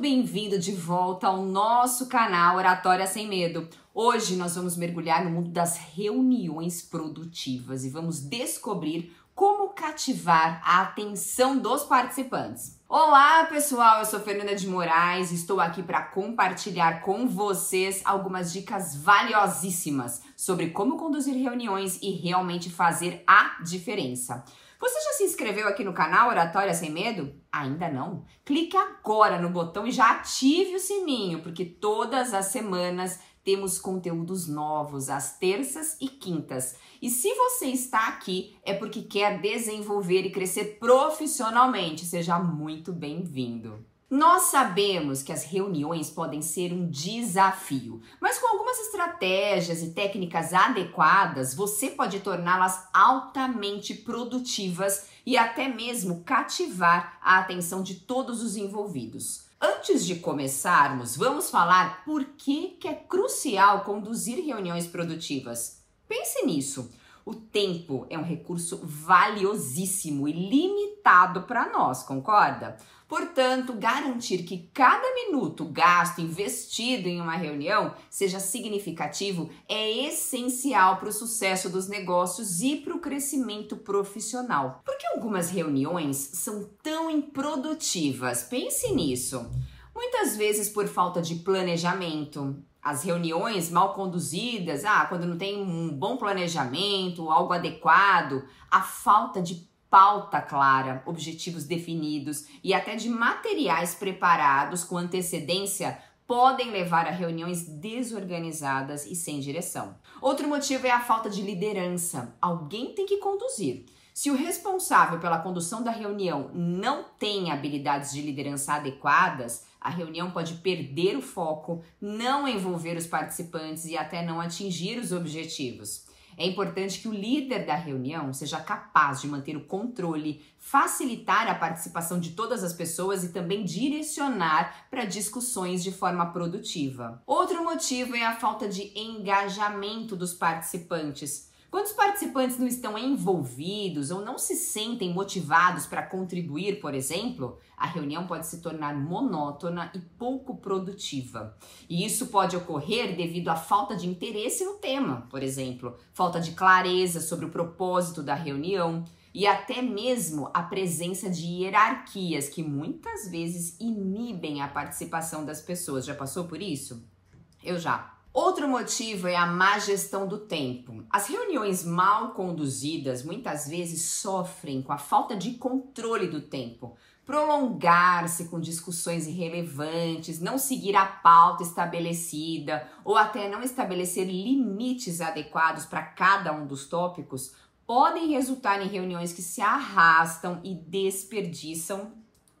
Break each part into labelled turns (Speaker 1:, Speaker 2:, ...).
Speaker 1: bem-vindo de volta ao nosso canal Oratória Sem Medo. Hoje nós vamos mergulhar no mundo das reuniões produtivas e vamos descobrir como cativar a atenção dos participantes. Olá, pessoal, eu sou Fernanda de Moraes e estou aqui para compartilhar com vocês algumas dicas valiosíssimas sobre como conduzir reuniões e realmente fazer a diferença. Você já se inscreveu aqui no canal Oratória Sem Medo? Ainda não? Clique agora no botão e já ative o sininho, porque todas as semanas temos conteúdos novos às terças e quintas. E se você está aqui é porque quer desenvolver e crescer profissionalmente. Seja muito bem-vindo. Nós sabemos que as reuniões podem ser um desafio, mas com algumas estratégias e técnicas adequadas, você pode torná-las altamente produtivas e até mesmo cativar a atenção de todos os envolvidos. Antes de começarmos, vamos falar por que, que é crucial conduzir reuniões produtivas. Pense nisso. O tempo é um recurso valiosíssimo e limitado para nós, concorda? Portanto, garantir que cada minuto gasto investido em uma reunião seja significativo é essencial para o sucesso dos negócios e para o crescimento profissional. Por que algumas reuniões são tão improdutivas? Pense nisso. Muitas vezes por falta de planejamento, as reuniões mal conduzidas, ah, quando não tem um bom planejamento, algo adequado, a falta de pauta clara, objetivos definidos e até de materiais preparados com antecedência podem levar a reuniões desorganizadas e sem direção. Outro motivo é a falta de liderança. Alguém tem que conduzir. Se o responsável pela condução da reunião não tem habilidades de liderança adequadas, a reunião pode perder o foco, não envolver os participantes e até não atingir os objetivos. É importante que o líder da reunião seja capaz de manter o controle, facilitar a participação de todas as pessoas e também direcionar para discussões de forma produtiva. Outro motivo é a falta de engajamento dos participantes. Quando os participantes não estão envolvidos ou não se sentem motivados para contribuir, por exemplo, a reunião pode se tornar monótona e pouco produtiva. E isso pode ocorrer devido à falta de interesse no tema, por exemplo, falta de clareza sobre o propósito da reunião e até mesmo a presença de hierarquias que muitas vezes inibem a participação das pessoas. Já passou por isso? Eu já. Outro motivo é a má gestão do tempo. As reuniões mal conduzidas muitas vezes sofrem com a falta de controle do tempo. Prolongar-se com discussões irrelevantes, não seguir a pauta estabelecida ou até não estabelecer limites adequados para cada um dos tópicos podem resultar em reuniões que se arrastam e desperdiçam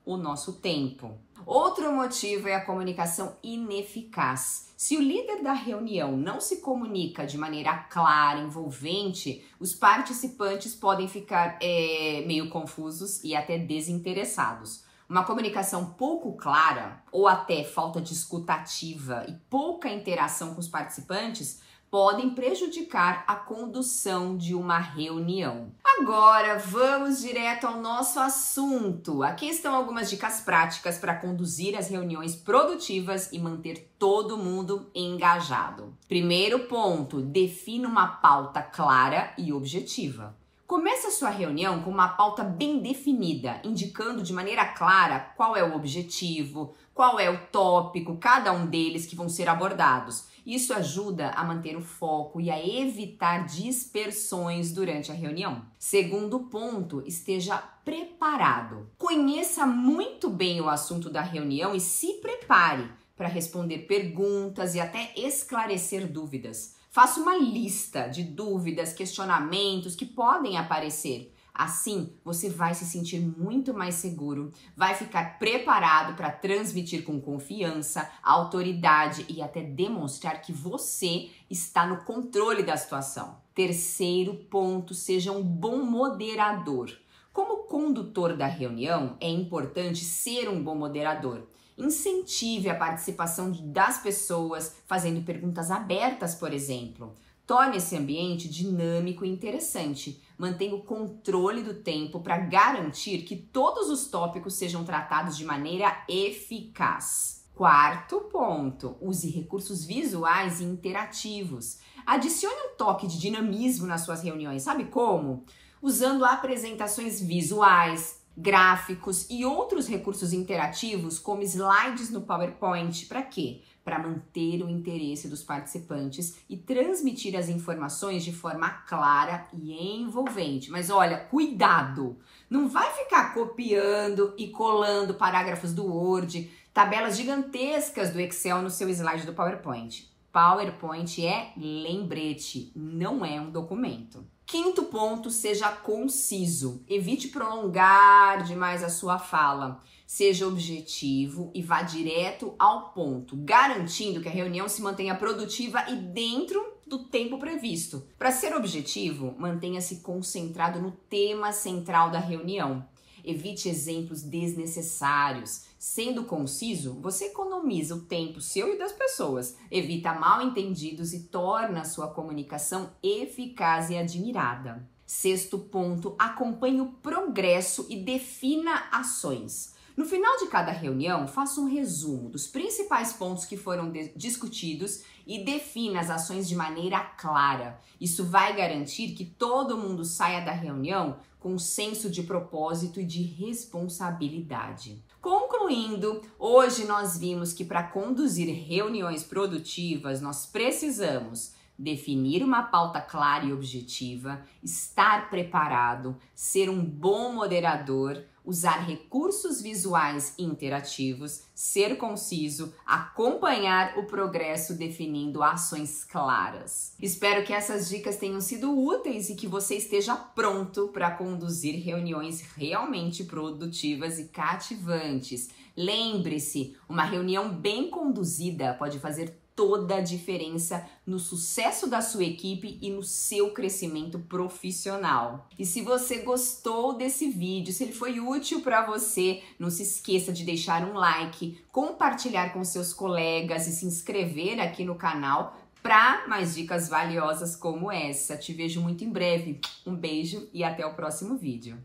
Speaker 1: o nosso tempo. Outro motivo é a comunicação ineficaz. Se o líder da reunião não se comunica de maneira clara, envolvente, os participantes podem ficar é, meio confusos e até desinteressados. Uma comunicação pouco clara ou até falta de escutativa e pouca interação com os participantes podem prejudicar a condução de uma reunião. Agora vamos direto ao nosso assunto. Aqui estão algumas dicas práticas para conduzir as reuniões produtivas e manter todo mundo engajado. Primeiro ponto: defina uma pauta clara e objetiva. Comece a sua reunião com uma pauta bem definida, indicando de maneira clara qual é o objetivo, qual é o tópico, cada um deles que vão ser abordados. Isso ajuda a manter o foco e a evitar dispersões durante a reunião. Segundo ponto, esteja preparado. Conheça muito bem o assunto da reunião e se prepare para responder perguntas e até esclarecer dúvidas. Faça uma lista de dúvidas, questionamentos que podem aparecer. Assim, você vai se sentir muito mais seguro, vai ficar preparado para transmitir com confiança, autoridade e até demonstrar que você está no controle da situação. Terceiro ponto, seja um bom moderador. Como condutor da reunião, é importante ser um bom moderador. Incentive a participação das pessoas, fazendo perguntas abertas, por exemplo. Torne esse ambiente dinâmico e interessante. Mantenha o controle do tempo para garantir que todos os tópicos sejam tratados de maneira eficaz. Quarto ponto: use recursos visuais e interativos. Adicione um toque de dinamismo nas suas reuniões. Sabe como? Usando apresentações visuais, gráficos e outros recursos interativos, como slides no PowerPoint. Para quê? Para manter o interesse dos participantes e transmitir as informações de forma clara e envolvente. Mas olha, cuidado! Não vai ficar copiando e colando parágrafos do Word, tabelas gigantescas do Excel no seu slide do PowerPoint. PowerPoint é lembrete, não é um documento. Quinto ponto, seja conciso. Evite prolongar demais a sua fala. Seja objetivo e vá direto ao ponto, garantindo que a reunião se mantenha produtiva e dentro do tempo previsto. Para ser objetivo, mantenha-se concentrado no tema central da reunião. Evite exemplos desnecessários. Sendo conciso, você economiza o tempo seu e das pessoas, evita mal entendidos e torna a sua comunicação eficaz e admirada. Sexto ponto, acompanhe o progresso e defina ações. No final de cada reunião, faça um resumo dos principais pontos que foram discutidos e defina as ações de maneira clara. Isso vai garantir que todo mundo saia da reunião com senso de propósito e de responsabilidade. Concluindo, hoje nós vimos que para conduzir reuniões produtivas nós precisamos definir uma pauta clara e objetiva, estar preparado, ser um bom moderador, usar recursos visuais interativos, ser conciso, acompanhar o progresso definindo ações claras. Espero que essas dicas tenham sido úteis e que você esteja pronto para conduzir reuniões realmente produtivas e cativantes. Lembre-se, uma reunião bem conduzida pode fazer toda a diferença no sucesso da sua equipe e no seu crescimento profissional. E se você gostou desse vídeo, se ele foi útil para você, não se esqueça de deixar um like, compartilhar com seus colegas e se inscrever aqui no canal para mais dicas valiosas como essa. Te vejo muito em breve. Um beijo e até o próximo vídeo.